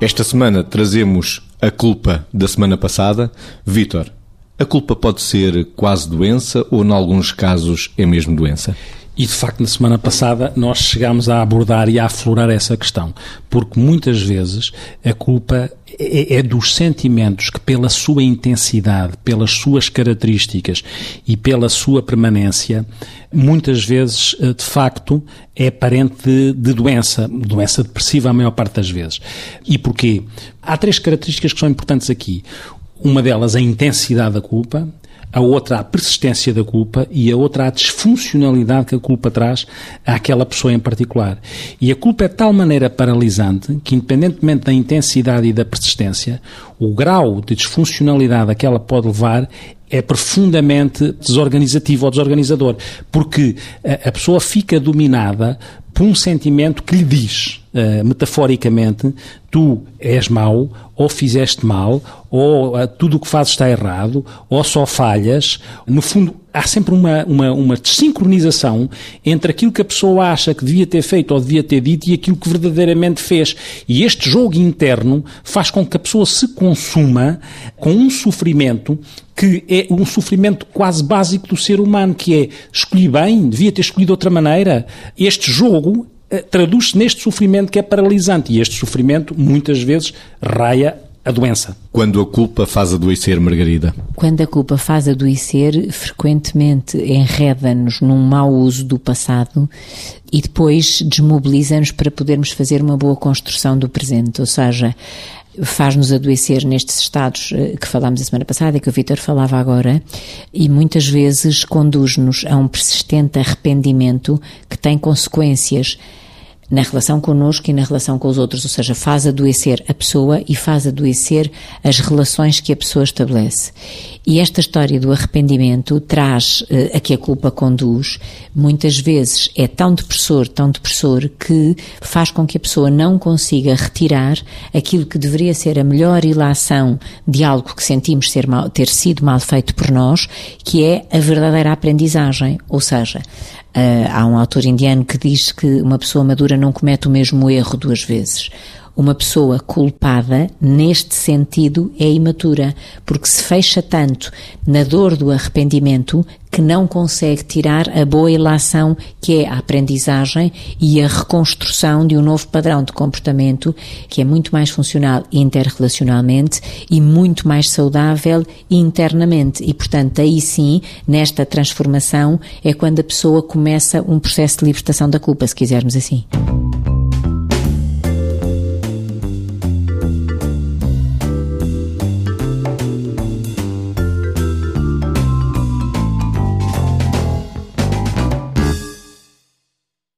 Esta semana trazemos a culpa da semana passada. Vítor, a culpa pode ser quase doença ou, em alguns casos, é mesmo doença? E de facto, na semana passada, nós chegámos a abordar e a aflorar essa questão, porque muitas vezes a culpa é, é, dos sentimentos que, pela sua intensidade, pelas suas características e pela sua permanência, muitas vezes, eh, de facto, é parente de, de doença, doença depressiva a maior parte das vezes. E porquê? Há três características que são importantes aqui. Uma delas, a intensidade da culpa, a outra a persistência da culpa e a outra a disfuncionalidade que a culpa traz àquela pessoa em particular. E a culpa é de tal maneira paralisante que, independentemente da intensidade e da persistência, o grau de disfuncionalidade a que ela pode levar é profundamente desorganizativo ou desorganizador, porque a pessoa fica dominada por um sentimento que lhe diz, uh, metaforicamente, tu és mau, ou fizeste mal, ou uh, tudo o que fazes está errado, ou só falhas. No fundo, há sempre uma, uma, uma desincronização entre aquilo que a pessoa acha que devia ter feito ou devia ter dito e aquilo que verdadeiramente fez. E este jogo interno faz com que a pessoa se consuma com um sofrimento que é um sofrimento quase básico do ser humano, que é escolhi bem, devia ter escolhido de outra maneira. Este jogo eh, traduz-se neste sofrimento que é paralisante e este sofrimento muitas vezes raia a doença. Quando a culpa faz adoecer, Margarida? Quando a culpa faz adoecer, frequentemente enreda-nos num mau uso do passado e depois desmobiliza-nos para podermos fazer uma boa construção do presente. Ou seja, faz-nos adoecer nestes estados eh, que falámos a semana passada e que o Vítor falava agora, e muitas vezes conduz-nos a um persistente arrependimento que tem consequências na relação connosco e na relação com os outros, ou seja, faz adoecer a pessoa e faz adoecer as relações que a pessoa estabelece. E esta história do arrependimento traz uh, a que a culpa conduz, muitas vezes é tão depressor, tão depressor, que faz com que a pessoa não consiga retirar aquilo que deveria ser a melhor ilação de algo que sentimos ser mal, ter sido mal feito por nós, que é a verdadeira aprendizagem. Ou seja, Uh, há um autor indiano que diz que uma pessoa madura não comete o mesmo erro duas vezes. Uma pessoa culpada, neste sentido, é imatura, porque se fecha tanto na dor do arrependimento que não consegue tirar a boa ilação que é a aprendizagem e a reconstrução de um novo padrão de comportamento que é muito mais funcional interrelacionalmente e muito mais saudável internamente. E, portanto, aí sim, nesta transformação, é quando a pessoa começa um processo de libertação da culpa, se quisermos assim.